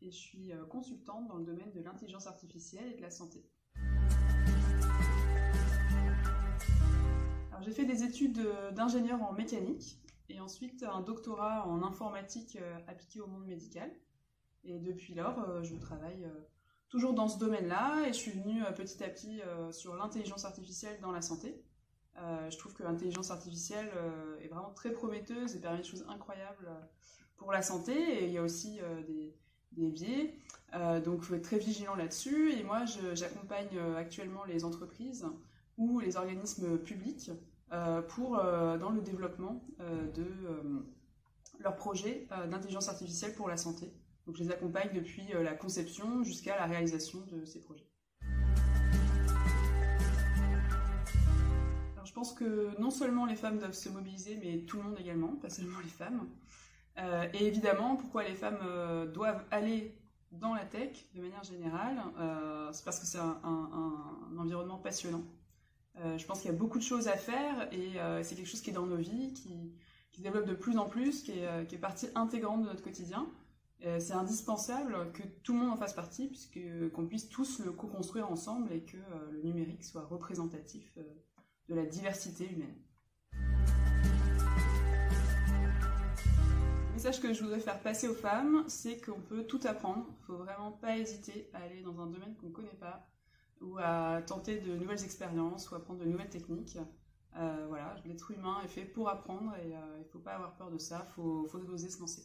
et je suis consultante dans le domaine de l'intelligence artificielle et de la santé. J'ai fait des études d'ingénieur en mécanique et ensuite un doctorat en informatique appliquée au monde médical. Et depuis lors, je travaille toujours dans ce domaine-là et je suis venue petit à petit sur l'intelligence artificielle dans la santé. je trouve que l'intelligence artificielle est vraiment très prometteuse et permet des choses incroyables pour la santé. Et il y a aussi des, des biais. Euh, donc, il faut être très vigilant là-dessus. Et moi, j'accompagne euh, actuellement les entreprises ou les organismes publics euh, pour, dans le développement de leurs projets d'intelligence artificielle pour la santé. Donc, je les accompagne depuis la conception jusqu'à la réalisation de ces projets. Je pense que non seulement les femmes doivent se mobiliser, mais tout le monde également, pas seulement les femmes. Euh, et évidemment, pourquoi les femmes euh, doivent aller dans la tech de manière générale, euh, c'est parce que c'est un, environnement passionnant. je pense qu'il y a beaucoup de choses à faire et c'est quelque chose qui est dans nos vies, qui, se développe de plus en plus, qui est, partie intégrante de notre quotidien. c'est indispensable que tout le monde en fasse partie, puisque qu'on puisse tous le co-construire ensemble et que le numérique soit représentatif de la diversité humaine. Message que je voudrais faire passer aux femmes, c'est qu'on peut tout apprendre. Il ne faut vraiment pas hésiter à aller dans un domaine qu'on ne connaît pas ou à tenter de nouvelles expériences ou apprendre de nouvelles techniques. Euh, voilà, l'être humain est fait pour apprendre et euh, il ne faut pas avoir peur de ça, il faut oser se lancer.